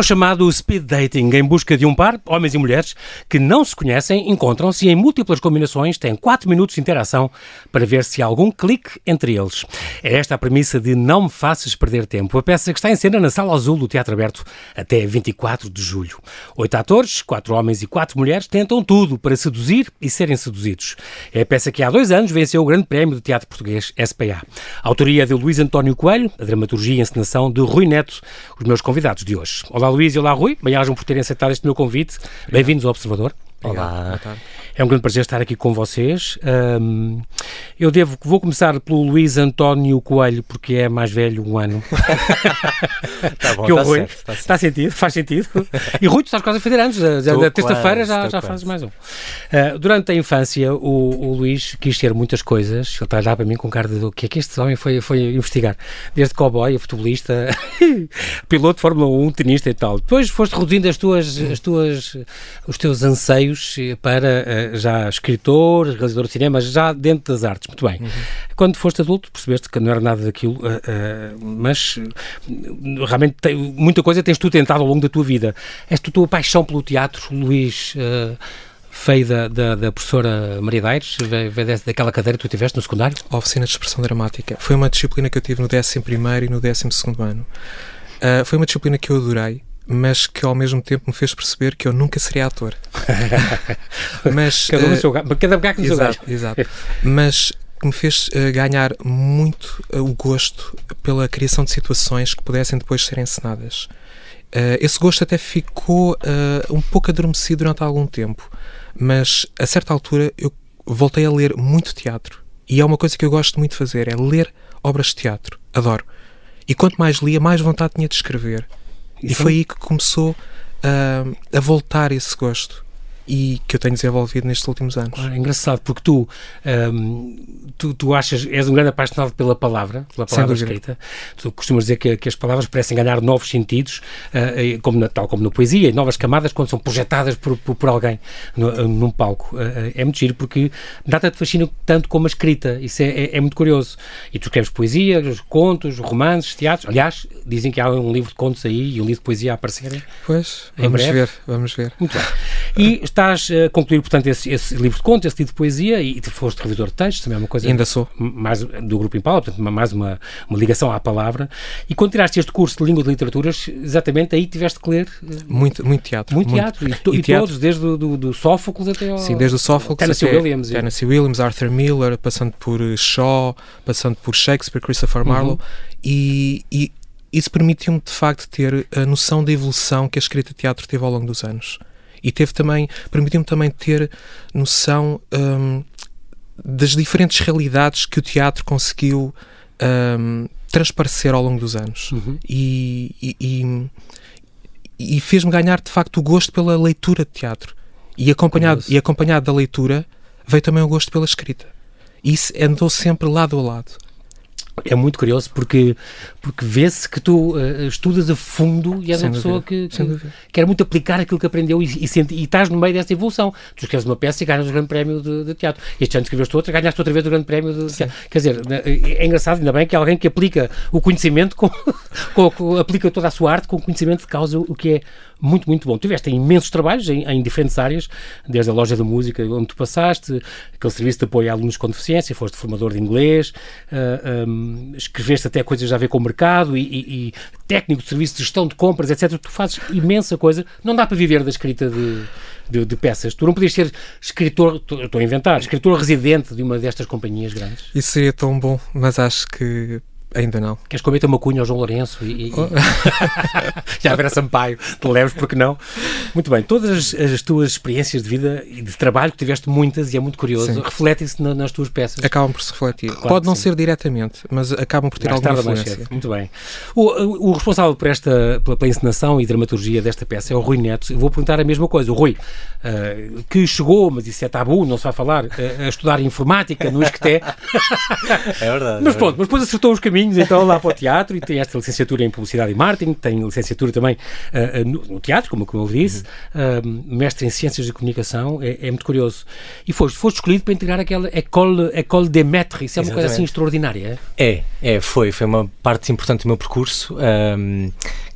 o chamado speed dating, em busca de um par, homens e mulheres, que não se conhecem, encontram-se em múltiplas combinações têm 4 minutos de interação para ver se há algum clique entre eles. É esta a premissa de Não Me Faças Perder Tempo, a peça que está em cena na Sala Azul do Teatro Aberto até 24 de julho. Oito atores, quatro homens e quatro mulheres tentam tudo para seduzir e serem seduzidos. É a peça que há dois anos venceu o Grande Prémio do Teatro Português SPA. Autoria de Luís António Coelho, a dramaturgia e encenação de Rui Neto, os meus convidados de hoje. Olá Luís e olá Rui, bem-ajam por terem aceitado este meu convite. Bem-vindos ao Observador. Olá. É um grande prazer estar aqui com vocês. Um, eu devo, vou começar pelo Luís António Coelho, porque é mais velho um ano. tá bom, que tá certo, tá certo. está sentido, faz sentido. E Rui, tu estás quase a fazer anos, já- na terça-feira já, já fazes mais um. Uh, durante a infância, o, o Luís quis ser muitas coisas. Ele está olhar para mim com cara de o que é que este homem foi, foi investigar? Desde cowboy, a futebolista, piloto de Fórmula 1, tenista e tal. Depois foste reduzindo as tuas, as tuas, os teus anseios para uh, já escritor, realizador de cinema, já dentro das artes. Muito bem. Quando foste adulto, percebeste que não era nada daquilo, uh, uh, mas uh, realmente tem- muita coisa tens tu tentado ao longo da tua vida. Esta tua paixão pelo teatro, Luís, uh, veio da, da, da professora Maria Daires, veio, daquela cadeira que tu tiveste no secundário? A oficina de expressão dramática. Foi uma disciplina que eu tive no 11 e no 12 ano. Ah, foi uma disciplina que eu adorei, mas que ao mesmo tempo me fez perceber que eu nunca seria ator. mas, Cada um ah, seu cada gato no seu gato. exato. Mas que me fez ah, ganhar muito ah, o gosto pela criação de situações que pudessem depois ser encenadas. Ah, esse gosto até ficou um pouco adormecido durante algum tempo, mas a certa altura eu voltei a ler muito teatro. E é uma coisa que eu gosto muito de fazer, é ler obras de teatro. Adoro. E quanto mais lia, mais vontade tinha de escrever. E foi aí que começou ah, a voltar esse gosto. E que eu tenho desenvolvido nestes últimos anos. Claro, é engraçado, porque tu, hum, tu, tu achas, és um grande apaixonado pela palavra, pela palavra escrita. Tu costumas dizer que, que as palavras parecem ganhar novos sentidos, e como na, tal como na poesia, e novas camadas quando são projetadas por, por, por alguém no- ah, num palco. Ah, é muito giro porque nada te fascina tanto como a escrita. Isso é, é, é muito curioso. E tu escreves poesia, contos, romances, teatros. Aliás, dizem que há um livro de contos aí e um livro de poesia a aparecerem. Pois, vamos breve. ver, vamos ver. Muito bem. E estás a concluir, portanto, esse, esse livro de contos, esse livro de poesia, e tu foste revisor de textos, também é uma coisa Ainda sou. mais do Grupo Impala, portanto, ma- mais uma, uma ligação à palavra. E quando tiraste este curso de Língua de Literaturas, exatamente aí tiveste que ler eh, Muito, muito teatro. muito teatro, e, to- E e teatro- todos, desde do, do Sófocles até ao... Sim, desde o Sófocles Tennessee até Williams e- Tennessee Williams, Arthur Miller, passando por eh, Shaw, passando por Shakespeare, Christopher Marlowe, e, e isso permitiu-me de facto ter a noção da evolução que a escrita de teatro teve ao longo dos anos. E teve também, permitiu-me também ter noção hum, das diferentes realidades que o teatro conseguiu hum, transparecer ao longo dos anos. Uhum. E, e- e- e fez-me ganhar de facto o gosto pela leitura de teatro. E acompanhado, e acompanhado da leitura veio também o gosto pela escrita. Isso andou sempre lado a lado. É muito curioso porque, porque vê-se que tu eh, estudas a fundo e és Sem uma pessoa dúvida, que, que quer muito aplicar aquilo que aprendeu e, e, sente- e estás no meio dessa evolução. Tu escreves uma peça e ganhas o Grande Prémio de, de Teatro. Este ano escreveste outra, ganhaste outra vez o Grande Prémio de Teatro. Quer dizer, né, é engraçado, ainda bem que há alguém que aplica o conhecimento, com, com- com- aplica toda a sua arte com conhecimento de causa, o que é muito, muito bom. Tiveste imensos trabalhos em, em diferentes áreas, desde a loja da música onde tu passaste, aquele serviço de apoio a alunos com deficiência, foste formador de inglês, ah, hum, escreveste até coisas a ver com mercado e, e- e técnico de serviço de gestão de compras, etc. Tu fazes imensa coisa. Não dá para viver da escrita de, de- de peças. Tu não podias ser escritor, estou a inventar, escritor residente de uma destas companhias grandes. Isso seria tão bom, mas acho que ainda não. Queres comer uma cunha ao João Lourenço e, e- já a Vera Sampaio, te leves, porque não? Muito bem, todas as, as tuas experiências de vida e de trabalho, que tiveste muitas e é muito curioso, refletem-se na- nas tuas peças. Acabam por se refletir. Claro Pode não sim. ser diretamente, mas acabam por ter Mais alguma influência. Muito bem. O, o- o responsável por esta, pela, pela encenação e dramaturgia desta peça é o Rui Neto. Eu Vou perguntar a mesma coisa. O Rui, ah, que chegou, mas isso é tabu, não se vai falar, ah, a estudar informática no Isqueté, É verdade. mas é pronto, mas depois acertou os caminhos caminhos então lá para o teatro e tem esta licenciatura em Publicidade e Marketing, tem licenciatura também uh, no, no, teatro, como, como eu disse, uhum. uh, mestre em Ciências de Comunicação, é, é, muito curioso. E foste, foste escolhido para integrar aquela École, école des Maîtres, isso é uma Exatamente. coisa assim extraordinária, é? É, é, foi, foi uma parte importante do meu percurso. Um,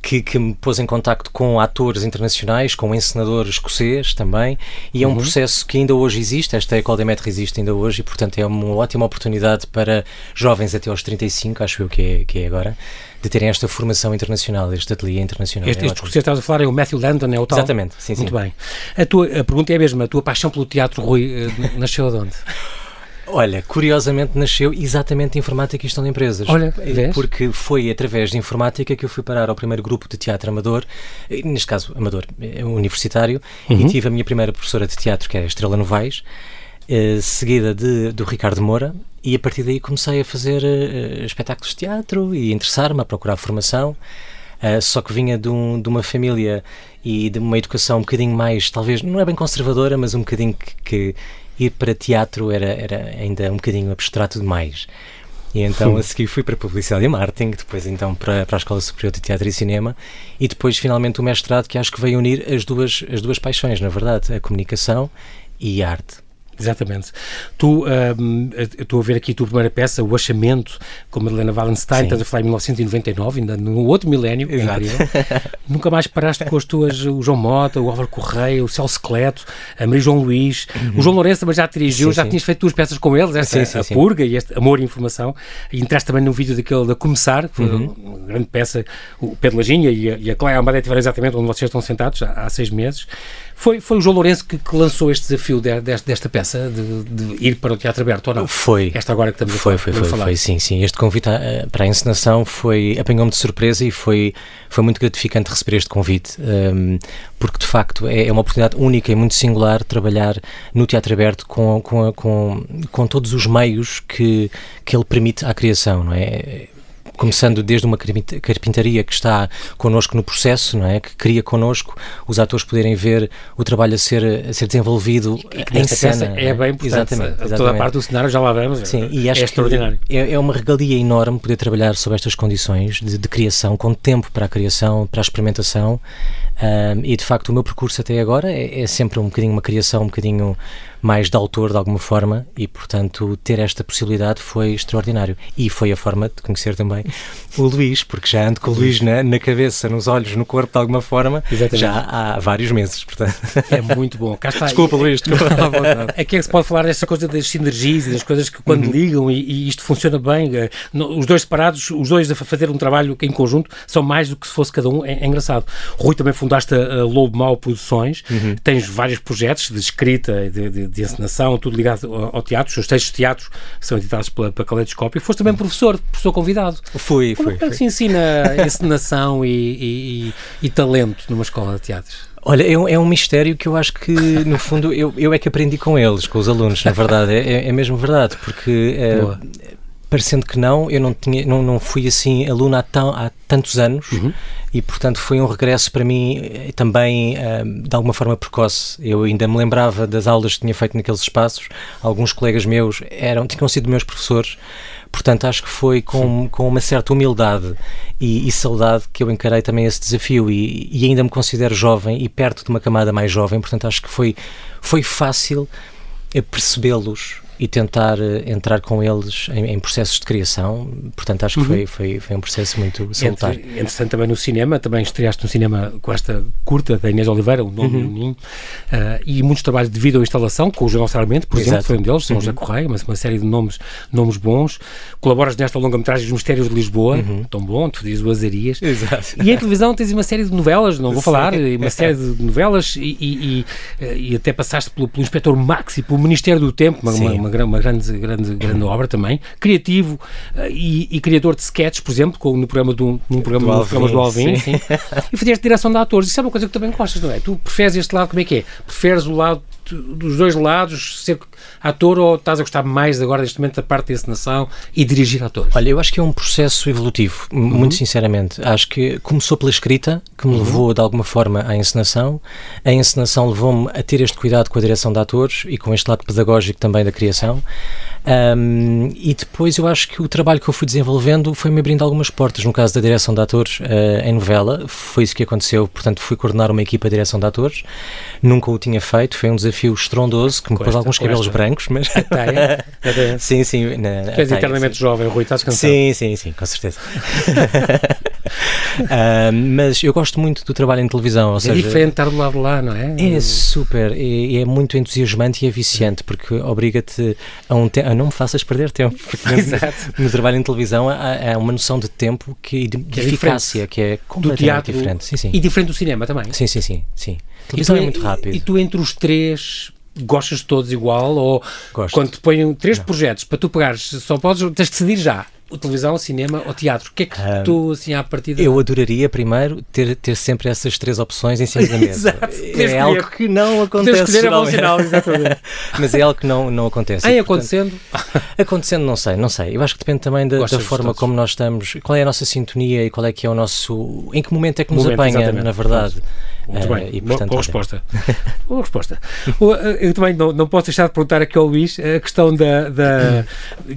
que, que, me pôs em contacto com atores internacionais, com um encenador escocês também, e é um uhum. processo que ainda hoje existe, esta École des Maîtres existe ainda hoje, e portanto é uma ótima oportunidade para jovens até aos 35, acho eu que é, que é agora, de terem esta formação internacional, este ateliê internacional. Este, é este que você estás a falar é o Matthew Landon, é o tal? Exatamente, sim, Muito sim. bem. A, tua, a pergunta é a mesma, a tua paixão pelo teatro, Rui, eh, nasceu de onde? Olha, curiosamente nasceu exatamente informática e gestão de empresas. Olha, vês? Porque foi através de informática que eu fui parar ao primeiro grupo de teatro amador, neste caso amador, eh, universitário, uhum. e tive a minha primeira professora de teatro, que é a Estrela Novaes, eh, seguida de, do Ricardo Moura, e a partir daí comecei a fazer uh, espetáculos de teatro e interessar-me, a procurar formação. Uh, só que vinha de, um, de, uma família e de uma educação um bocadinho mais, talvez, não é bem conservadora, mas um bocadinho que, que ir para teatro era, era ainda um bocadinho abstrato demais. E então a seguir fui para Publicidade e Marketing, depois então para, para a Escola Superior de Teatro e Cinema e depois finalmente o mestrado que acho que veio unir as duas, as duas paixões, na verdade, a comunicação e a arte. Exatamente. Tu, um, estou a ver aqui a tua primeira peça, O Achamento, com Madalena Wallenstein, estás a falar em 1999, ainda no outro milénio, é. Nunca mais paraste com as tuas, o João Mota, o Álvaro Correia, o Celso Cleto, a Maria João Luís, uhum. o João Lourenço também já dirigiu, sim, já sim. tinhas feito duas peças com eles, esta, sim, a Purga e este Amor e Informação, e entraste também no vídeo daquele da Começar, que foi uhum. uma grande peça, o Pedro Lajinha e a, e a Almeida estiveram exatamente onde vocês estão sentados, há, há seis meses. Foi, foi o João Lourenço que, que lançou este desafio de, de, desta peça, de, de, ir para o teatro aberto, ou não? Foi. Esta agora que estamos foi, a, foi, foi, falar. Foi, sim, sim. Este convite a, para a encenação foi, apanhou-me de surpresa e foi, foi muito gratificante receber este convite, um, porque de facto é, é, uma oportunidade única e muito singular trabalhar no teatro aberto com, com, com, com todos os meios que, que ele permite à criação, não é? Começando desde uma carpintaria que está connosco no processo, não é? Que cria connosco os atores poderem ver o trabalho a ser, a ser desenvolvido e, em cena. É, é bem importante. Exatamente, exatamente, Toda a parte do cenário já lá vemos. Sim, e acho é extraordinário. É, é, uma regalia enorme poder trabalhar sob estas condições de, de criação, com tempo para a criação, para a experimentação. Um, e de facto o meu percurso até agora é, é sempre um bocadinho uma criação, um bocadinho mais de autor de alguma forma e, portanto, ter esta possibilidade foi extraordinário. E foi a forma de conhecer também o Luís, porque já ando com o Luís na, na cabeça, nos olhos, no corpo de alguma forma, Exatamente. já há vários meses. Portanto. É muito bom. Cá está. Desculpa, Luís. Desculpa. Aqui é que se pode falar dessa coisa das sinergias e das coisas que quando uhum. ligam e, e, isto funciona bem, eh, os dois separados, os dois a fazer um trabalho em conjunto, são mais do que se fosse cada um. É, é engraçado. Rui também fundaste a, a Lobo Mal Produções, uhum. tens vários projetos de escrita, de, de, de encenação, tudo ligado ao, ao, teatro. Os seus textos de teatro são editados pela, pela Caleidoscópio. Foste também professor, professor convidado. Fui, Como fui. Como é que se ensina encenação e, e, e, e talento numa escola de teatro? Olha, é um, é um, mistério que eu acho que, no fundo, eu, eu é que aprendi com eles, com os alunos, na verdade. É, é, é mesmo verdade, porque é, parecendo que não, eu não, tinha, não, não fui assim aluno há, tão, há tantos anos uhum. e, portanto, foi um regresso para mim eh, também uh, de alguma forma precoce. Eu ainda me lembrava das aulas que tinha feito naqueles espaços, alguns colegas meus eram, tinham sido meus professores, portanto, acho que foi com, com uma certa humildade e, e, saudade que eu encarei também esse desafio. E, e ainda me considero jovem e perto de uma camada mais jovem, portanto, acho que foi, foi fácil eh, percebê-los e tentar uh, entrar com eles em, em, processos de criação. Portanto, acho que uhum. foi, foi, foi um processo muito salutar. Entre, interessante também no cinema, também estreaste no cinema com esta curta da Inês Oliveira, O Nome uhum. Ninho, uh, e muitos trabalhos de vídeo-instalação, com o Jornal Sarmento, por Exato. exemplo, foi um deles, São uhum. José Correia, mas uma série de nomes, nomes bons. Colaboras nesta longa-metragem Os Mistérios de Lisboa, uhum. tão bom, tu dizes o Azarias. Exato. E em televisão tens uma série de novelas, não vou Sim. falar, uma série de novelas e, e, e, e até passaste pelo, pelo Inspetor Max e pelo Ministério do Tempo, uma, uma, uma, uma grande grande, grande obra também, criativo uh, e, e, criador de sketches, por exemplo, com, no programa do, num programa do, Alvin, programas do Alvin, sim. sim. e fizeste direção de atores. Isso é uma coisa que também gostas, não é? Tu preferes este lado, como é que é? Preferes o lado dos dois lados, ser ator ou estás a gostar mais agora neste momento da parte da encenação e dirigir atores? Olha, eu acho que é um processo evolutivo, uhum. muito sinceramente. Acho que começou pela escrita, que me uhum. levou de alguma forma à encenação. A encenação levou-me a ter este cuidado com a direção de atores e com este lado pedagógico também da criação. Um, e depois eu acho que o trabalho que eu fui desenvolvendo foi-me abrindo algumas portas. No caso da direção de atores uh, em novela, foi isso que aconteceu. Portanto, fui coordenar uma equipa de direção de atores. Nunca o tinha feito, foi um desafio estrondoso que me pôs alguns cabelos brancos, mas. sim, sim. Na, tu és eternamente jovem, Rui, estás cansado? Sim, sim, sim, com certeza. uh, mas eu gosto muito do trabalho em televisão. Ou é seja, diferente estar do lado de lá, não é? É super, é, é muito entusiasmante e eficiente, porque obriga-te a um. Não me faças perder tempo. No, no, trabalho em televisão há, há, uma noção de tempo que, de, que é eficácia que é completamente do teatro, diferente. Sim, sim. E diferente do cinema também. Sim, sim, sim. sim. Televisão é muito rápido. E tu, entre os três, gostas de todos igual? Ou Gosto. quando te põem três não. projetos para tu pegares, só podes, tens de decidir já televisão, cinema ou teatro? O que é que um, tu, assim, à partida... Eu adoraria, primeiro, ter, ter sempre essas três opções em cima da mesa. Exato. É algo que não acontece escolher é sinal, exatamente. Mas é algo que não, não acontece. Em acontecendo? acontecendo, não sei, não sei. Eu acho que depende também da, da forma como nós estamos, qual é a nossa sintonia e qual é que é o nosso... Em que momento é que nos momento, apanha, exatamente. na verdade. Muito bem, e, portanto, boa, resposta. boa resposta. Eu também não, não posso deixar de perguntar aqui ao Luís a questão da, da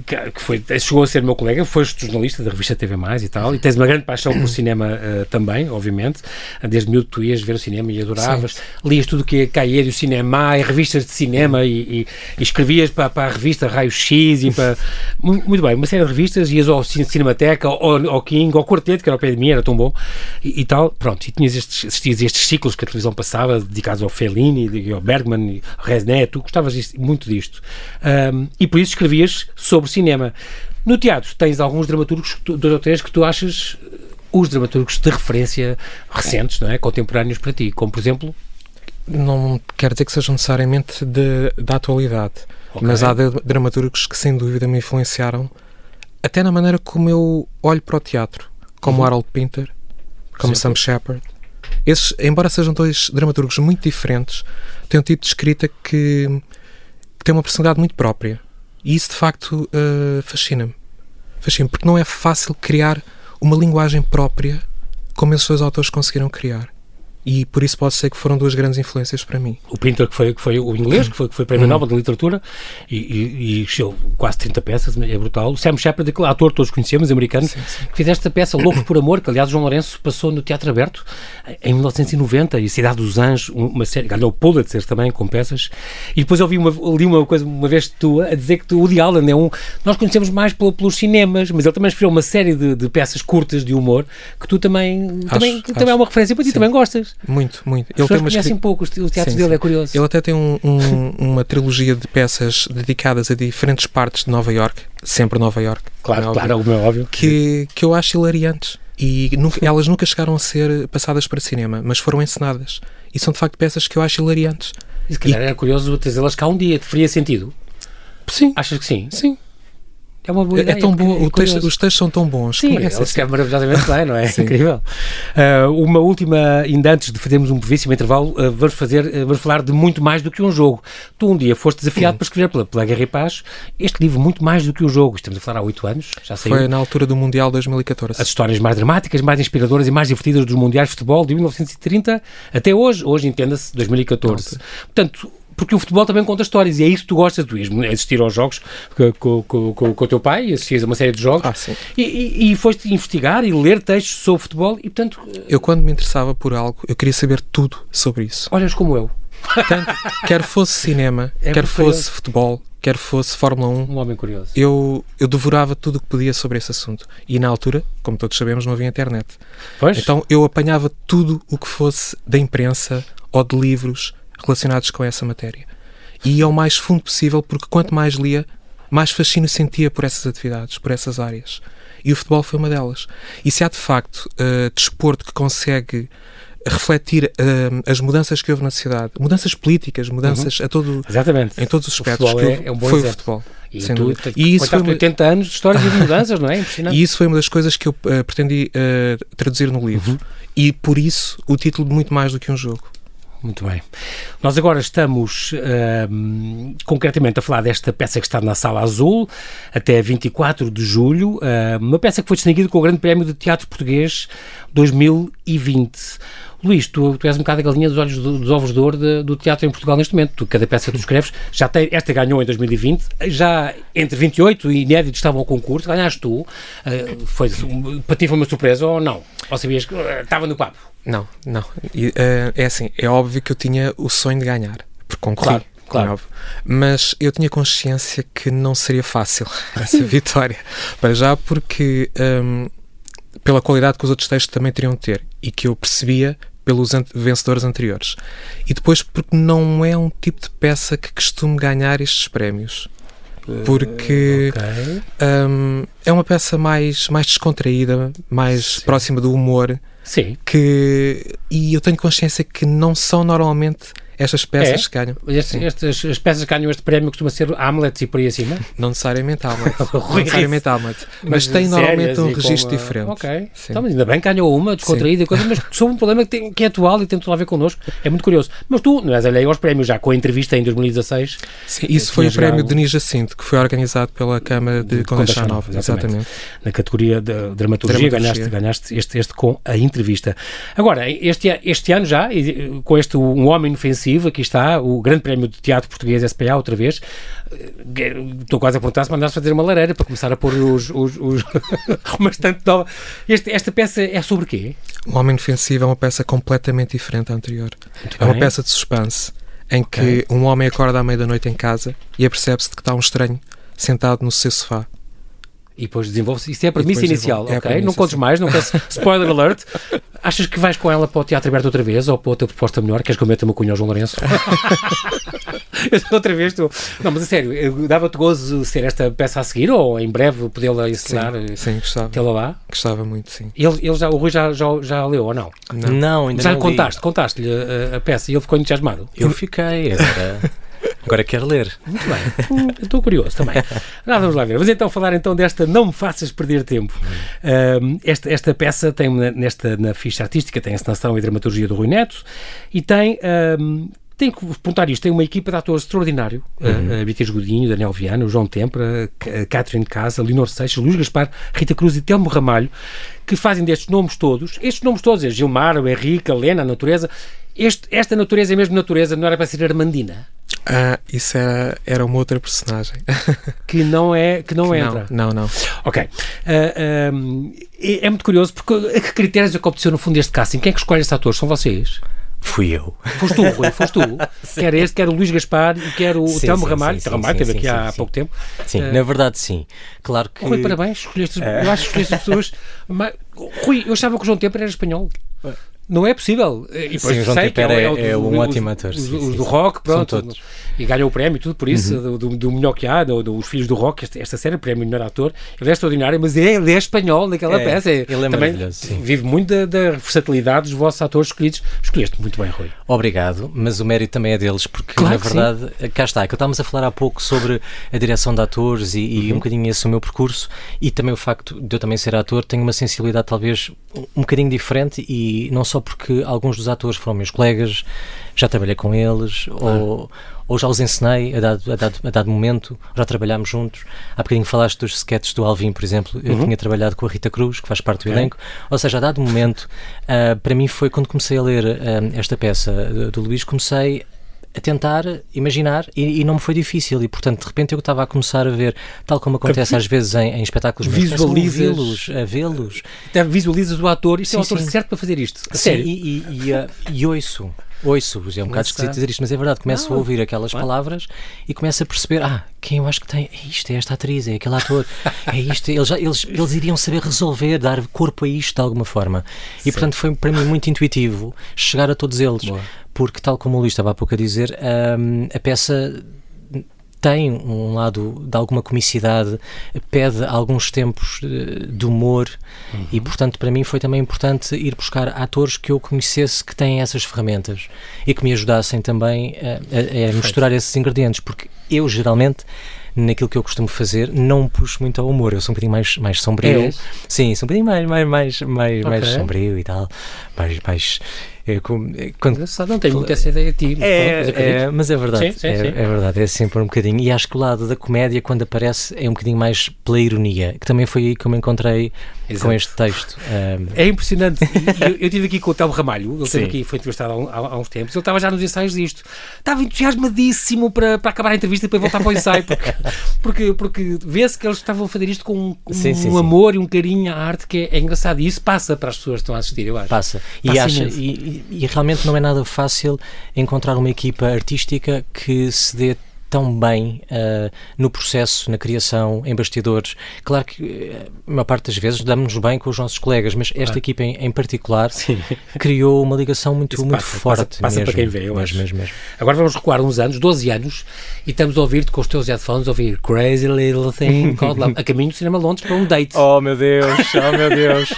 que foi, chegou a ser meu colega, foste jornalista da revista TV Mais e tal, e tens uma grande paixão por cinema uh, também, obviamente. Desde miúdo tu ias ver o cinema e adoravas. Sim. Lias tudo o que é cair e o cinema e revistas de cinema e, e, e escrevias para, para, a revista Raio X e para. Muito bem, uma série de revistas, ias ao Cinemateca, ao, ao King, ao Quarteto, que era ao pé de mim, era tão bom e, e tal. Pronto, e tinhas estes, assistias estes ciclos que a televisão passava, dedicados ao Fellini, ao Bergman, ao Resné, tu gostavas muito disto. Um, e por isso escrevias sobre cinema. No teatro, tens alguns dramaturgos, dois ou três, que tu achas uh, os dramaturgos de referência recentes, não é? Contemporâneos para ti, como por exemplo. Não quer dizer que sejam necessariamente de, da atualidade, okay. mas há dramaturgos que sem dúvida me influenciaram, até na maneira como eu olho para o teatro, como uhum. Harold Pinter, como Sam Shepard. Esses, embora sejam dois dramaturgos muito diferentes, têm um tipo de escrita que, que tem uma personalidade muito própria. E isso, de facto, uh, fascina-me. Fascina-me, porque não é fácil criar uma linguagem própria como esses dois autores conseguiram criar e por isso pode ser que foram duas grandes influências para mim. O Pinter, que foi, que foi o inglês, que foi, que foi Prémio uhum. Nobel de Literatura e, e, e quase 30 peças, é brutal. O Sam Shepard, aquele ator que todos conhecemos, americano, sim, sim. que fez esta peça Louco por Amor, que aliás João Lourenço passou no Teatro Aberto em 1990 e Cidade dos Anjos, uma série, ganhou o Pulitzer também com peças. E depois ouvi uma, li uma coisa uma vez tua a dizer que tu, o Woody Allen é um. Nós conhecemos mais pelo, pelos cinemas, mas ele também escreveu uma série de, de, peças curtas de humor que tu também, acho, também, acho. também é uma referência para ti, também gostas. Muito, muito. As ele tem uma conhecem pouco o teatro sim, dele, sim. é curioso. Ele até tem um, um, uma trilogia de peças dedicadas a diferentes partes de Nova York, sempre Nova York. Claro, é claro, como é óbvio. Que, que eu acho hilariantes. E nunca, elas nunca chegaram a ser passadas para cinema, mas foram encenadas. E são de facto peças que eu acho hilariantes. E se calhar e... era curioso trazê-las cá um dia, faria sentido? Sim. Achas que sim? Sim. É uma boa é, ideia. É tão bom, é texto, os textos são tão bons. Sim, ele escreve maravilhosamente bem, não é? Incrível. Uh, uma última, ainda antes de fazermos um brevíssimo intervalo, uh, vamos, fazer, uh, vamos falar de muito mais do que um jogo. Tu um dia foste desafiado para escrever pela, pela Guerra e Paz este livro, muito mais do que um jogo. Estamos a falar há oito anos, já saiu. Foi na altura do Mundial 2014. As histórias mais dramáticas, mais inspiradoras e mais divertidas dos Mundiais de Futebol de 1930 até hoje. Hoje, entenda-se, 2014. Pronto. Portanto, porque o futebol também conta histórias e é isso que tu gostas, ias assistir aos jogos com, com, com, com o teu pai, assistias a uma série de jogos ah, e, e, e foste investigar e ler textos sobre futebol e, portanto... Eu, quando me interessava por algo, eu queria saber tudo sobre isso. Olhas como eu. Portanto, quer fosse cinema, é quer fosse curioso. futebol, quer fosse Fórmula 1. Um homem curioso. Eu, eu devorava tudo o que podia sobre esse assunto. E na altura, como todos sabemos, não havia internet. Pois. Então eu apanhava tudo o que fosse da imprensa ou de livros relacionados com essa matéria. E ao mais fundo possível, porque quanto mais lia, mais fascínio sentia por essas atividades, por essas áreas. E o futebol foi uma delas. E se há de facto uh, desporto que consegue refletir uh, as mudanças que houve na sociedade, mudanças políticas, mudanças uhum. a todo, Exatamente. em todos os aspectos, o é, é um bom foi exemplo. o futebol. E, tu, e isso foi uma... 80 anos de história de mudanças, não é? Impressionante. E isso foi uma das coisas que eu uh, pretendi uh, traduzir no livro. Uhum. E por isso o título de muito mais do que um jogo. Muito bem. Nós agora estamos uh, concretamente a falar desta peça que está na Sala Azul até 24 de julho, uh, uma peça que foi distinguida com o Grande Prémio de Teatro Português 2020. Luís, tu, tu és um bocado a galinha dos olhos do, dos ovos de ouro de, do teatro em Portugal neste momento. Tu, cada peça que tu escreves, já tem, esta ganhou em 2020, já entre 28 e inéditos estavam ao concurso, ganhaste tu. Uh, foi, para ti foi uma surpresa ou não? Ou sabias que uh, estava no papo? Não, não. E, uh, é assim, é óbvio que eu tinha o sonho de ganhar, porque concorri. Claro. Claro. Óbvio. Mas eu tinha consciência que não seria fácil essa vitória. Para já, porque um, pela qualidade que os outros textos também teriam de ter e que eu percebia pelos an vencedores anteriores. E depois, porque não é um tipo de peça que costume ganhar estes prémios. Porque Uh, ok. um, é uma peça mais, mais descontraída, mais próxima do humor, Sim. que e eu tenho consciência que não são normalmente estas peças É? que ganham. Este, estas, as peças que ganham este prémio costuma ser Hamlet e por aí acima? Não necessariamente Hamlet. não necessariamente Hamlet. Mas, tem normalmente um registro uma- diferente. Ok. Sim. Então, ainda bem que ganhou uma descontraída, e coisa, mas sobre um problema que, tem, que é atual e tem tudo a ver connosco. É muito curioso. Mas tu não és alheio aos prémios, já com a entrevista em 2016. Sim, isso foi o prémio ganho- Denis Jacinto, que foi organizado pela Câmara de Condeixa Nova. Exatamente. Na categoria de dramaturgia, Dramaturgia. ganhaste, ganhaste este, este com a entrevista. Agora, este, este ano já, e, com este Um Homem Inofensivo, aqui está, o Grande Prémio de Teatro Português SPA, outra vez. Eh, Estou quase a perguntar se mandaste fazer uma lareira para começar a pôr os. os, os uma estante nova. Este, esta peça é sobre quê? O Homem Defensivo é uma peça completamente diferente da anterior. é uma peça de suspense em que um homem acorda à meia-da-noite em casa e apercebe-se de que está um estranho sentado no seu sofá. E depois desenvolve-se. Isso é a premissa inicial, é a ok? premissa, não contes sim. mais, não queres. Spoiler alert. Achas que vais com ela para o Teatro Aberto outra vez ou para outra proposta melhor? Queres que eu meta uma cunha ao João Lourenço? Eu outra vez estou. Não, mas a sério, dava-te gozo ser esta peça a seguir ou em breve podê-la ensinar? Sim, sim, gostava. Tê-la lá? Gostava muito, sim. Ele, ele já, o Rui já, já, já leu ou não? Não, ainda já não li. contaste, contaste-lhe a, a peça e ele ficou entusiasmado. Eu fiquei, agora, agora quero ler. Muito bem. Estou curioso também. Nada, vamos lá ver. Vamos então falar então desta Não Me Faças Perder Tempo. Um, esta, esta peça tem nesta, na ficha artística, tem a encenação e dramaturgia do Rui Neto e tem. um, tem que perguntar isto, tem uma equipa de atores extraordinário, a, a Beatriz Godinho, Daniel Viana, João Tempra, Catherine Casa, Leonor Seixas, Luís Gaspar, Rita Cruz e Telmo Ramalho, que fazem destes nomes todos, estes nomes todos, é Gilmar, o Henrique, a Lena, a natureza, este, esta natureza é mesmo natureza, não era para ser Armandina, Ah, isso era, era uma outra personagem. que não é, que não entra. Não, não, não. Ok. Ah, um, é, é muito curioso, porque a que critérios é que obteceu no fundo este casting? Quem é que escolhe estes atores? São vocês? Fui eu. Foste tu, Rui, foste tu. quer este, quer o Luís Gaspar e quer o Sim, Telmo sim, Ramalho. sim, Ramalho esteve aqui há pouco tempo. Sim, Eh, na verdade sim. Claro que... Rui, parabéns, escolheste, eu acho que escolheste as pessoas. ma- Rui, eu achava que o João Tempo era espanhol. Não é possível. E depois Sim, o João que é- é os- um os- ótimo ator, Os, sim, os sim, do rock, pronto. São todos. E ganhou o prémio e tudo por isso, do, do, do melhor que há, do, dos Filhos do Rock, esta, esta série, prémio melhor ator. Ele é extraordinário, mas é, ele é espanhol naquela É, peça. ele é Também. Vive muito da, da versatilidade dos vossos atores escolhidos. Escolheste muito bem, Rui. Obrigado, mas o mérito também é deles, porque Claro na que sim. verdade, cá está, é que estávamos a falar há pouco sobre a direção de atores e, Uhum. e um bocadinho esse o meu percurso e também o facto de eu também ser ator, tenho uma sensibilidade talvez um bocadinho diferente e não só porque alguns dos atores foram meus colegas, já trabalhei com eles ou, ou já os ensinei a dado, a, dado, a dado momento, já trabalhámos juntos. Há bocadinho falaste dos sketches do Alvin, por exemplo, eu tinha trabalhado com a Rita Cruz, que faz parte do Uhum. Elenco, ou seja, a dado momento, ah, para mim foi quando comecei a ler ah, esta peça do, do Luís, comecei a tentar imaginar e, e não me foi difícil e portanto de repente eu estava a começar a ver tal como acontece às vezes em, em espetáculos começo a vê-los visualizas o ator, isto é o Sim, ator sim. certo para fazer isto. A Sim, sério. e, e, e, ah, e ouço ouço, é um bocado esquisito dizer isto, mas é verdade, começo a ouvir aquelas claro. palavras e começo a perceber, ah, quem eu acho que tem, é isto, é esta atriz, é aquele ator, é isto, eles, já- eles, eles iriam saber resolver, dar corpo a isto de alguma forma. E portanto foi para mim muito intuitivo chegar a todos eles, Boa. porque tal como o Luís estava há pouco a dizer, hum, a peça tem um lado de alguma comicidade, pede alguns tempos eh, de humor e, portanto, para mim foi também importante ir buscar atores que eu conhecesse que têm essas ferramentas e que me ajudassem também a, a- a misturar esses ingredientes, porque eu geralmente. Naquilo que eu costumo fazer, não puxo muito ao humor. Eu sou um bocadinho mais, mais sombrio. És? Sim, sou um bocadinho mais, mais, mais, mais, mais Ok. sombrio e tal. Mais, mais, É, quando, não tem muito essa ideia de ti. É, é, mas é verdade. Sim, sim, é, sim. é, verdade, é sempre um bocadinho. E acho que o lado da comédia, quando aparece, é um bocadinho mais pela ironia, que também foi aí que eu me encontrei Exato. com este texto. Um... É impressionante. eu, eu estive aqui com o Telmo Ramalho, ele esteve aqui, foi entrevistado há, há, há, uns tempos, ele estava já nos ensaios disto. Estava entusiasmadíssimo para, para acabar a entrevista e depois voltar para o ensaio, porque, porque, porque vê-se que eles estavam a fazer isto com um, sim, sim, um amor e um carinho à arte que é, é, engraçado. E isso passa para as pessoas que estão a assistir, eu acho. Passa. E, passa acha, e, e realmente não é nada fácil encontrar uma equipa artística que se dê tão bem uh, no processo, na criação, em bastidores. Claro que uh, a maior parte das vezes damos-nos bem com os nossos colegas, mas esta equipa em, em particular Sim. criou uma ligação muito, muito passa, forte. Passa, passa mesmo, para quem vê, eu mesmo, mesmo, mesmo. Agora vamos recuar uns anos, 12 anos, e estamos a ouvir-te com os teus headphones, a ouvir Crazy Little Thing Called Love, a caminho do Cinema Londres para um date. Oh meu Deus, oh meu Deus.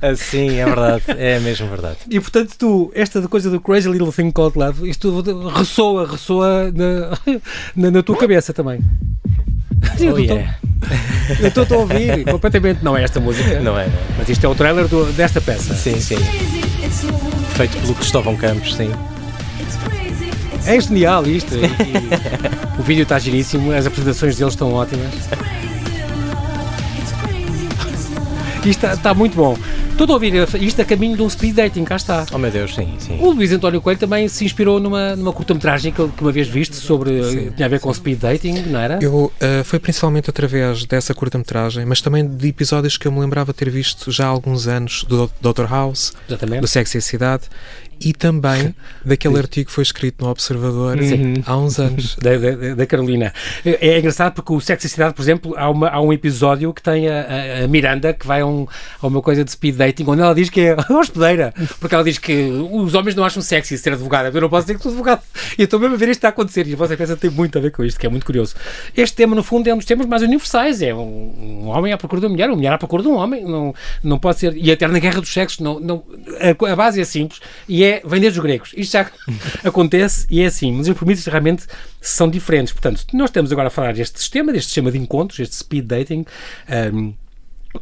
Assim, é verdade, é mesmo verdade. E portanto tu, esta coisa do Crazy Little Thing Called Love, isto ressoa, ressoa na, na, na tua cabeça também. Oh, yeah. eu estou a ouvir completamente. Não é esta música, não é, não. mas isto é o trailer do, desta peça. Sim, sim. Feito pelo Cristóvão Campos, sim. É genial isto. E, e, o vídeo está giríssimo, as apresentações deles estão ótimas. Isto está, está muito bom. Estou a ouvir isto a caminho de um speed dating, cá está. Oh meu Deus, sim, sim. O Luís António Coelho também se inspirou numa, numa curta-metragem que, que uma vez viste sobre. Sim. tinha a ver com speed dating, não era? Eu, uh, foi principalmente através dessa curta-metragem, mas também de episódios que eu me lembrava ter visto já há alguns anos do Dr. House, Exatamente. do Sexy e a Cidade e também daquele artigo que foi escrito no Observador uhum. há uns anos. Da, da, da, Carolina. É, é engraçado porque o Sexy Cidade, por exemplo, há, uma, há um episódio que tem a, a, Miranda que vai a, um, a uma coisa de speed dating onde ela diz que é hospedeira, porque ela diz que os homens não acham sexy ser advogada. Eu não posso dizer que sou advogado. E eu estou mesmo a ver isto a acontecer e você pensa que tem muito a ver com isto, que é muito curioso. Este tema, no fundo, é um dos temas mais universais. É um, um homem à procura de uma mulher, uma mulher à procura de um homem. Não, não pode ser. E até na guerra dos sexos, não, não, a, a base é simples e é, vem desde os gregos. Isto já acontece e é assim, mas os permisos realmente são diferentes. Portanto, nós estamos agora a falar deste sistema, deste sistema de encontros, este speed dating. Um,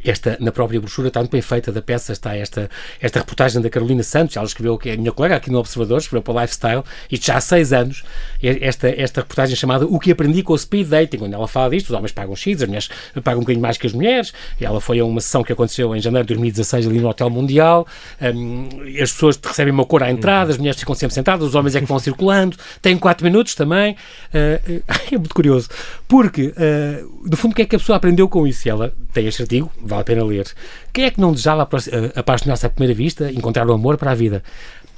esta, na própria brochura está muito bem feita da peça, está esta, esta reportagem da Carolina Santos, ela escreveu, que é a minha colega aqui no Observador, escreveu para o Lifestyle, isto já há seis anos, esta, esta reportagem chamada O que aprendi com o speed dating, onde ela fala disto, os homens pagam X, as mulheres pagam um bocadinho mais que as mulheres, e ela foi a uma sessão que aconteceu em janeiro de 2016 ali no Hotel Mundial, um, as pessoas recebem uma cor à entrada, as mulheres ficam sempre sentadas, os homens é que vão circulando, têm quatro minutos também, uh, é muito curioso, porque, uh, no fundo, o que é que a pessoa aprendeu com isso? E ela tem este artigo, vale a pena ler. Quem é que não desejava apaixonar-se à primeira vista, encontrar o amor para a vida?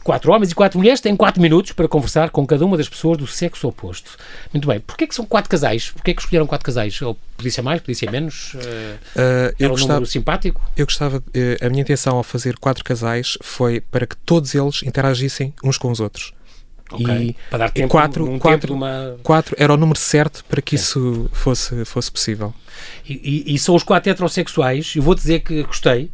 Quatro homens e quatro mulheres têm quatro minutos para conversar com cada uma das pessoas do sexo oposto. Muito bem. Porquê é que são quatro casais? Porquê é que escolheram quatro casais? Ou podia ser mais, podia ser menos? Uh, uh, eu um gostava, simpático? Eu gostava... Uh, a minha intenção ao fazer quatro casais foi para que todos eles interagissem uns com os outros. Okay. E, para dar tempo, quatro, um quatro, tempo uma... quatro era o número certo para que é. isso fosse, fosse possível. E, e, e, são os quatro heterossexuais, e vou dizer que gostei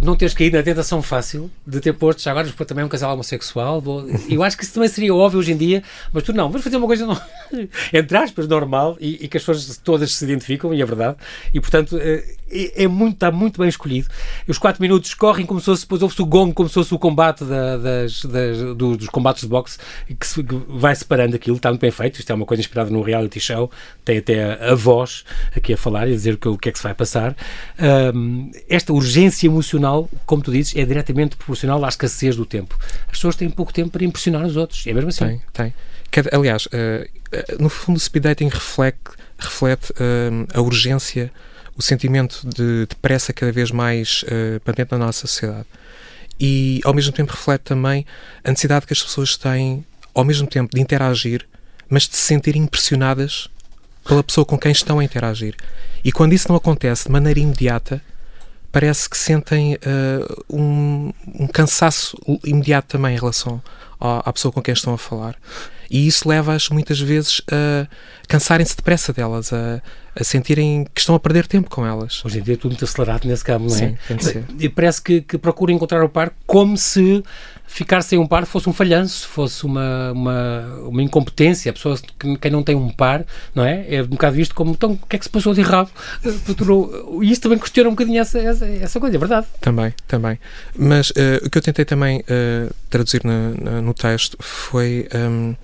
não teres caído na tentação fácil de ter posto já agora também um casal homossexual. Vou, eu acho que isso também seria óbvio hoje em dia, mas tu não, vamos fazer uma coisa, não, entre aspas, normal e, e, que as pessoas todas se identificam, e é verdade, e portanto eh, é, é muito, está muito bem escolhido. Os quatro minutos correm como se fosse, depois ouve-se o gong, como se fosse o combate da, das, das, dos, dos combates de boxe, que, se, que, vai separando aquilo, está muito bem feito. Isto é uma coisa inspirada no reality show, tem até a, a voz aqui a falar e a dizer o que, o que é que se vai passar. Um, esta urgência emocional, como tu dizes, é diretamente proporcional à escassez do tempo. As pessoas têm pouco tempo para impressionar os outros, é mesmo assim. Tem, tem. Aliás, uh, no fundo, o speed dating reflete, reflete uh, a urgência o sentimento de, de pressa cada vez mais uh, patente na nossa sociedade. E, ao mesmo tempo, reflete também a necessidade que as pessoas têm, ao mesmo tempo, de interagir, mas de se sentirem impressionadas pela pessoa com quem estão a interagir. E quando isso não acontece de maneira imediata, parece que sentem uh, um, um, cansaço imediato também em relação à, à, pessoa com quem estão a falar. E isso leva-as muitas vezes a cansarem-se depressa delas, a, a sentirem que estão a perder tempo com elas. Hoje em dia é tudo muito acelerado nesse campo, não é? Sim, tem de ser. E parece que, que procura encontrar o par como se ficar sem um par fosse um falhanço, fosse uma, uma, uma incompetência. A pessoa, que, quem não tem um par, não é? É um bocado visto como, então, o que é que se passou de errado? E isso também questiona um bocadinho essa, essa, essa coisa, é verdade. Também, também. Mas uh, o que eu tentei também uh, traduzir no, texto foi um,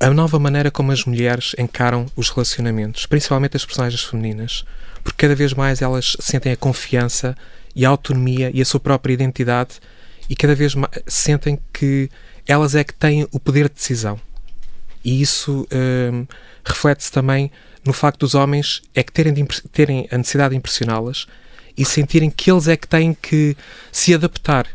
a nova maneira como as mulheres encaram os relacionamentos, principalmente as personagens femininas, porque cada vez mais elas sentem a confiança e a autonomia e a sua própria identidade e cada vez mais sentem que elas é que têm o poder de decisão. E isso um, reflete-se também no facto dos homens é que terem, de, terem a necessidade de impressioná-las e sentirem que eles é que têm que se adaptar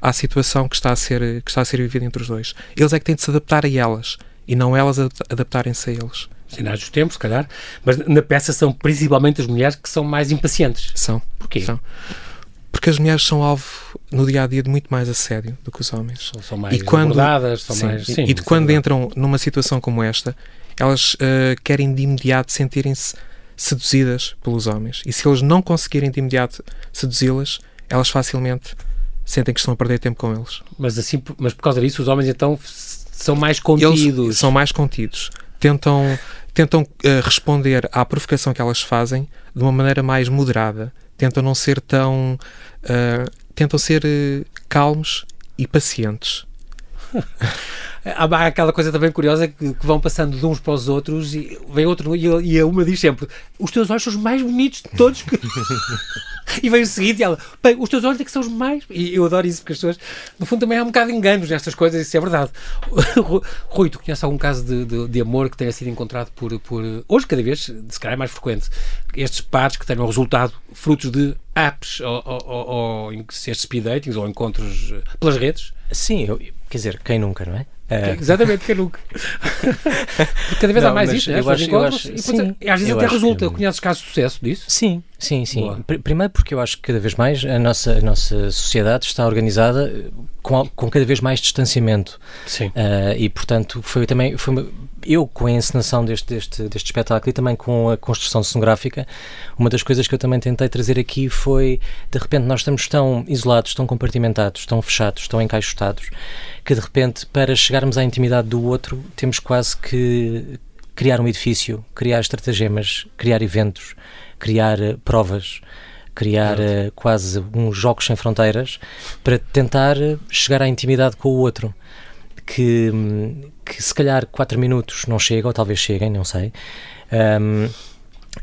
à situação que está a ser, que está a ser vivida entre os dois. Eles é que têm de se adaptar a elas e não elas adaptarem-se a eles. Sinais dos tempos, se calhar, mas na peça são principalmente as mulheres que são mais impacientes. São. Porquê? São. Porque as mulheres são alvo no dia a dia de muito mais assédio do que os homens. São mais e quando, são sim, mais. Sim, e de quando entram numa situação como esta, elas uh, querem de imediato sentirem-se seduzidas pelos homens. E se eles não conseguirem de imediato seduzi-las, elas facilmente sentem que estão a perder tempo com eles. Mas assim, mas por causa disso, os homens então são mais contidos. Eles são mais contidos. Tentam, tentam uh, responder à provocação que elas fazem de uma maneira mais moderada tentam não ser tão. Uh, tentam ser uh, calmos e pacientes. Há aquela coisa também curiosa que, que, vão passando de uns para os outros e vem outro e, e a uma diz sempre: Os teus olhos são os mais bonitos de todos. e vem o seguinte e ela: Bem, os teus olhos é que são os mais. E eu adoro isso porque as pessoas, no fundo, também há um bocado de enganos nestas coisas, isso é verdade. Rui, tu conheces algum caso de, de, de, amor que tenha sido encontrado por, por. Hoje, cada vez, se calhar é mais frequente, estes pares que tenham resultado frutos de apps ou, ou, ou, ou estes speed datings ou encontros pelas redes? Sim, eu, quer dizer, quem nunca, não é? É. Exatamente, nunca. Cada vez não, há mais isso, né? Eu acho, eu acho, sim, às vezes até resulta. Que... Conheces casos de sucesso disso? Sim, sim, sim. Primeiro porque eu acho que cada vez mais a nossa, a nossa sociedade está organizada com, com cada vez mais distanciamento. Sim. Uh, e, portanto, foi também... Foi eu, com a encenação deste, deste, deste espetáculo e também com a construção cenográfica, uma das coisas que eu também tentei trazer aqui foi, de repente, nós estamos tão isolados, tão compartimentados, tão fechados, tão encaixotados, que de repente, para chegarmos à intimidade do outro, temos quase que criar um edifício, criar estratagemas, criar eventos, criar uh, provas, criar uh, quase uns jogos sem fronteiras para tentar uh, chegar à intimidade com o outro. Que, que se calhar 4 minutos não chega, ou talvez cheguem, não sei. Um,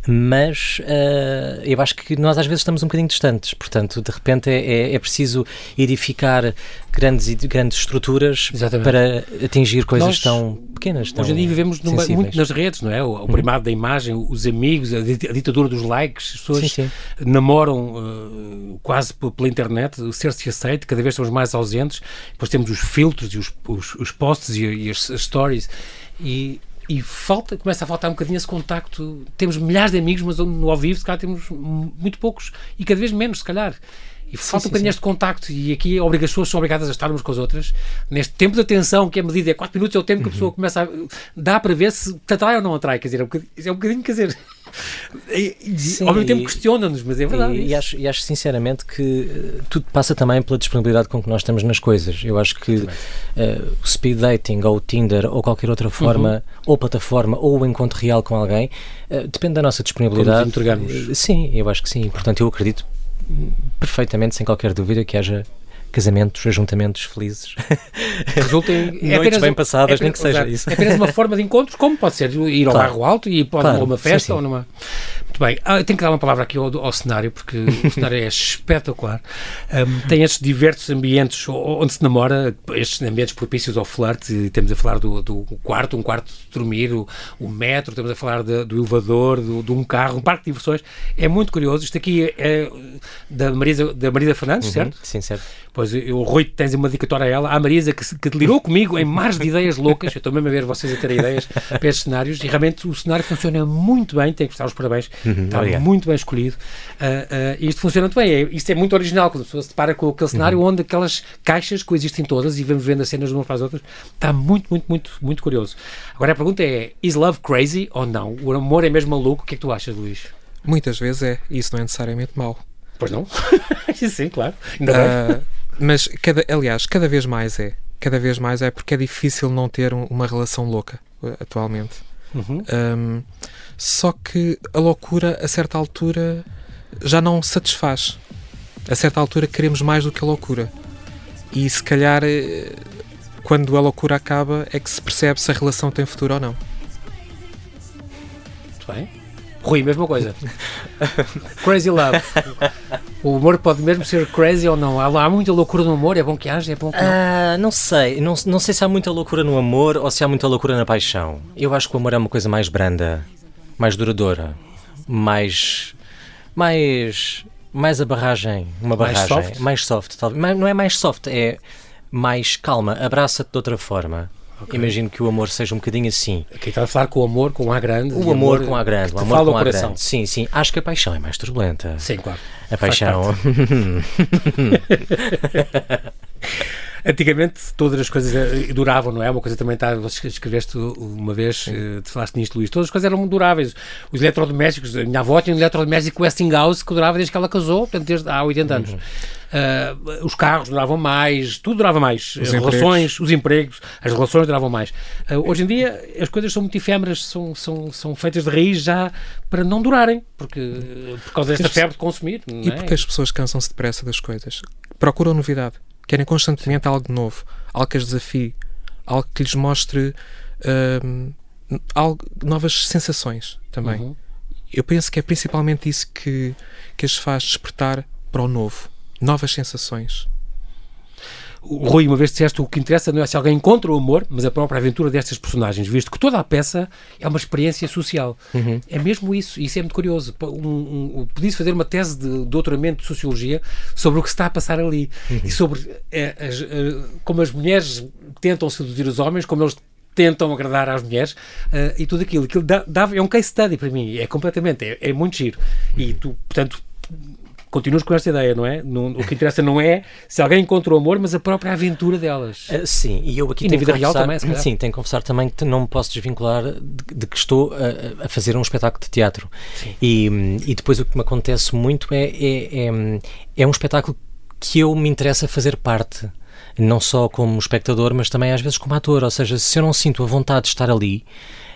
mas uh, eu acho que nós às vezes estamos um bocadinho distantes, portanto, de repente é, é, é preciso edificar grandes, grandes estruturas Exatamente. para atingir coisas nós, tão pequenas. Tão hoje em dia vivemos numa, muito nas redes, não é? O, o primado da imagem, os amigos, a, ditadura dos likes, as pessoas sim, sim. namoram uh, quase pela internet, o ser-se aceito, cada vez estamos mais ausentes, depois temos os filtros e os, os, os posts e, e as, as stories. E, e falta, começa a faltar um bocadinho esse contacto. Temos milhares de amigos, mas no ao vivo, se calhar, temos muito poucos e cada vez menos, se calhar. E falta sim, um bocadinho este contacto, e aqui as pessoas são obrigadas a estar umas com as outras. Neste tempo de atenção, que é medida, é 4 minutos, é o tempo que a pessoa uhum. começa a. dá para ver se te atrai ou não atrai. Quer dizer, é um bocadinho, é um bocadinho quer dizer. Sim, ao mesmo tempo questiona-nos, mas é verdade. E, e, acho, e, acho, sinceramente que uh, tudo passa também pela disponibilidade com que nós estamos nas coisas. Eu acho que uh, o speed dating ou o Tinder ou qualquer outra forma, uhum. ou plataforma, ou o encontro real com alguém, uh, depende da nossa disponibilidade. sim, eu acho que sim. Portanto, eu acredito perfeitamente, sem qualquer dúvida, que haja casamentos, ajuntamentos felizes. Resultem é noites bem passadas, é, nem que seja isso. É apenas uma forma de encontro, como pode ser ir ao claro. barro alto e pode claro, uma festa sim, sim. ou numa. Muito bem, ah, tenho que dar uma palavra aqui ao, ao cenário, porque o cenário é espetacular. Um, tem estes diversos ambientes onde se namora, estes ambientes propícios ao flerte, e temos a falar do, do quarto, um quarto de dormir, o, o metro, estamos a falar de, do elevador, do, de um carro, um parque de diversões. É muito curioso. Isto aqui é da Marisa, da Marisa Fernandes, uhum, certo? Sim, certo Pois o Rui tens uma dedicatória a ela, a Marisa que, que delirou comigo em mares de ideias loucas. Eu estou mesmo a ver vocês a terem ideias para estes cenários e realmente o cenário funciona muito bem. Tenho que estar os parabéns, Uhum, está obrigado. muito bem escolhido. Uh, uh, e isto funciona muito bem. É, isto é muito original quando a pessoa se depara com aquele cenário onde aquelas caixas coexistem todas e vamos vendo as cenas de umas para as outras. Está muito, muito, muito, muito curioso. Agora a pergunta é: is love crazy ou não? O amor é mesmo maluco? O que é que tu achas, Luís? Muitas vezes é, e isso não é necessariamente mau. Pois não? Sim, claro. Ah, mas, cada, aliás, cada vez mais é. Cada vez mais é porque é difícil não ter um- uma relação louca uh, atualmente. Uhum. Um, só que a loucura, a certa altura, já não satisfaz. A certa altura queremos mais do que a loucura. E se calhar, eh, quando a loucura acaba, é que se percebe se a relação tem futuro ou não. Muito bem. Rui, mesma coisa. crazy love. O amor pode mesmo ser crazy ou não. Há, há muita loucura no amor, é bom que haja, é bom que não. Ah, não sei, não, não sei se há muita loucura no amor ou se há muita loucura na paixão. Eu acho que o amor é uma coisa mais branda, mais duradoura, mais. mais. mais a barragem. Uma Mais barragem. soft? Mais soft, talvez. Não é mais soft, é mais calma, abraça-te de outra forma. Imagino que o amor seja um bocadinho assim. Aqui está a falar com o amor, com o A grande. O e amor com a grande, o amor fala com a coração. grande. Sim, sim. Acho que a paixão é mais turbulenta. Sim, claro. A Faz paixão. Antigamente todas as coisas eh, duravam, não é? Uma coisa também está, escreveste uma vez, eh, te falaste nisto, Luís, todas as coisas eram duráveis. Os eletrodomésticos, a minha avó tinha um eletrodoméstico Westinghouse que durava desde que ela casou, portanto, desde há 80 anos. Ah, os carros duravam mais, tudo durava mais. Os as relações, os empregos, as relações duravam mais. Ah, hoje em dia as coisas são muito efêmeras, são, são, são feitas de raiz já para não durarem, porque por causa desta febre de consumir. E é? porque as pessoas cansam-se depressa das coisas. Procuram novidade. Querem constantemente algo novo. Algo que as desafie. Algo que lhes mostre hum, algo, novas sensações também. Uhum. Eu penso que é principalmente isso que, que as faz despertar para o novo. Novas sensações. O Rui, uma vez disseste o que interessa não é se alguém encontra o amor, mas a própria aventura destas personagens, visto que toda a peça é uma experiência social. É mesmo isso, e isso é muito curioso. Um, um, Podia-se fazer uma tese de doutoramento de sociologia sobre o que se está a passar ali e sobre eh, as, eh, como as mulheres tentam seduzir os homens, como eles tentam agradar às mulheres eh, e tudo aquilo. aquilo dá, dá- é um case study para mim, é completamente, é, é muito giro. E tu, portanto, continuas com esta ideia, não é? Não- o que interessa não é se alguém encontra o amor, mas a própria aventura delas. Ah, sim, e eu aqui E na tenho vida que real confessar, também, se. Sim, tenho que confessar também que não me posso desvincular de, de que estou a, a fazer um espetáculo de teatro. E, hum, e depois o que me acontece muito é, é, é, é um espetáculo que eu me interessa fazer parte. Não só como espectador, mas também às vezes como ator. Ou seja, se eu não sinto a vontade de estar ali,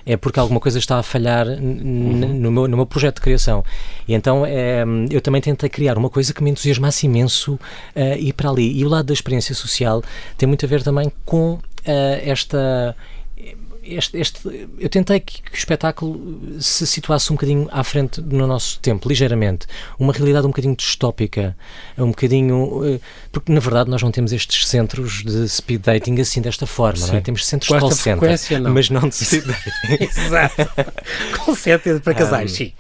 é porque alguma coisa está a falhar Uhum. no, meu, no meu projeto de criação. E então é, eu também tentei criar uma coisa que me entusiasmasse imenso eh, ir para ali. E o lado da experiência social tem muito a ver também com eh, esta. Este, este- eu tentei que, que o espetáculo se situasse um bocadinho à frente no nosso tempo, ligeiramente. Uma realidade um bocadinho distópica, um bocadinho. eh, Porque, na verdade, nós não temos estes centros de speed dating assim desta forma, não é? Temos centros Com de call center, não. mas não de speed dating. Exato. Com certeza para casais, sim.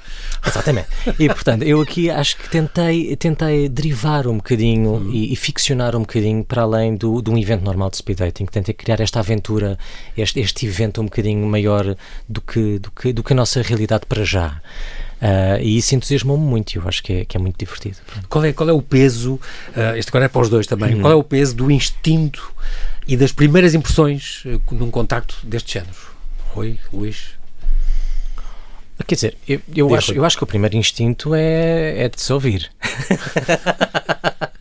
Exatamente. E portanto, eu aqui acho que tentei, tentei derivar um bocadinho e, e ficcionar um bocadinho para além do, de um evento normal de speed dating. Tentei criar esta aventura, este, este evento um bocadinho maior do que, do que, do que a nossa realidade para já. Ah, e isso entusiasmou-me muito e eu acho que é, que é muito divertido. Qual é, qual é o peso, uh, este agora é para os dois também, qual é o peso do instinto e das primeiras impressões uh, num contacto deste género? Rui, Luís? Quer dizer, eu, eu, acho, Rui. eu acho que o primeiro instinto é, é de se ouvir.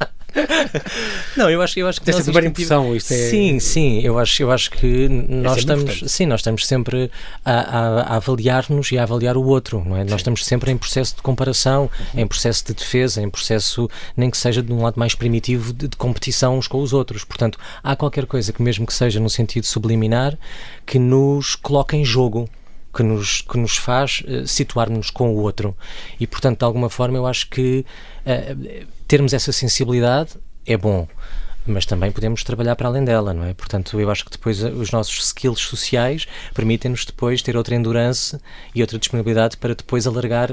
Não, eu acho, eu acho que Esta nós primeira impressão, isto é- Sim, sim, eu acho, eu acho que nós sempre estamos, importante. sim, nós estamos sempre a, a- a avaliar-nos e a avaliar o outro, não é? Nós estamos sempre em processo de comparação, em processo de defesa, em processo, nem que seja de um lado mais primitivo, de, de competição uns com os outros. Portanto, há qualquer coisa que, mesmo que seja no sentido subliminar, que nos coloca em jogo. Que nos, que nos faz eh, situar-nos com o outro. E, portanto, de alguma forma, eu acho que eh, termos essa sensibilidade é bom, mas também podemos trabalhar para além dela, não é? Portanto, eu acho que depois eh, os nossos skills sociais permitem-nos depois ter outra endurance e outra disponibilidade para depois alargar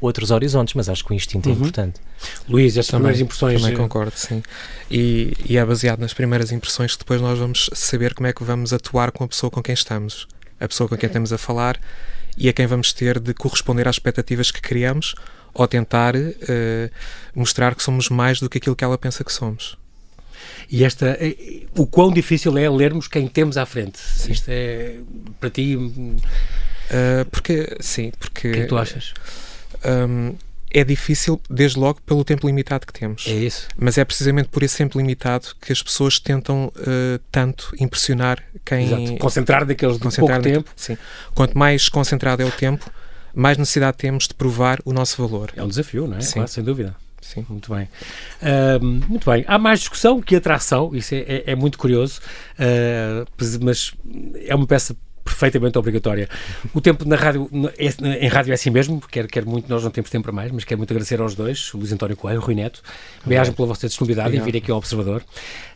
outros horizontes, mas acho que o instinto é Uhum. importante. Luís, estas Também, primeiras impressões. Também concordo, sim. E, e é baseado nas primeiras impressões que depois nós vamos saber como é que vamos atuar com a pessoa com quem estamos, a pessoa com quem estamos a falar e a quem vamos ter de corresponder às expectativas que criamos ou tentar eh, mostrar que somos mais do que aquilo que ela pensa que somos. E esta, eh, o quão difícil é lermos quem temos à frente. Isto é, para ti, o Eh, porque, sim, porque que é que tu achas? hum, é difícil, desde logo, pelo tempo limitado que temos. É isso? Mas é precisamente por esse tempo limitado que as pessoas tentam eh, tanto impressionar quem. Exato. Concentrar daqueles de concentrar pouco tempo Sim. Quanto mais concentrado é o tempo, mais necessidade temos de provar o nosso valor. é um desafio, não é? Sim. Claro, sem dúvida. Sim. Muito bem. Ahm, muito bem. Há mais discussão que atração, isso é, é- é muito curioso, ah, mas é uma peça perfeitamente obrigatória. O tempo na rádio, é- em rádio é assim mesmo, quer, quer muito, nós não temos tempo para mais, mas quero muito agradecer aos dois, o Luís António Coelho, o Rui Neto, bem pela vossa disponibilidade em vir aqui ao Observador,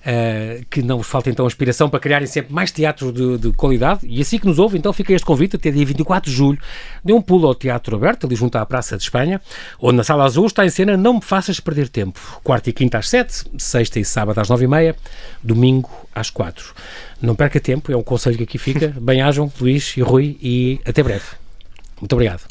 ah, que não vos falte então a inspiração para criarem sempre mais teatros de, de qualidade, e assim que nos ouve, então fica este convite, até dia 24 de julho, dê um pulo ao Teatro Aberto, ali junto à Praça de Espanha, onde na Sala Azul está em cena Não Me Faças Perder Tempo, quarta e quinta às 7, sexta e sábado às 9 e meia, domingo às quatro. Não perca tempo, é um conselho que aqui fica. Bem-ajam, Luís e Rui, e até breve. Muito obrigado.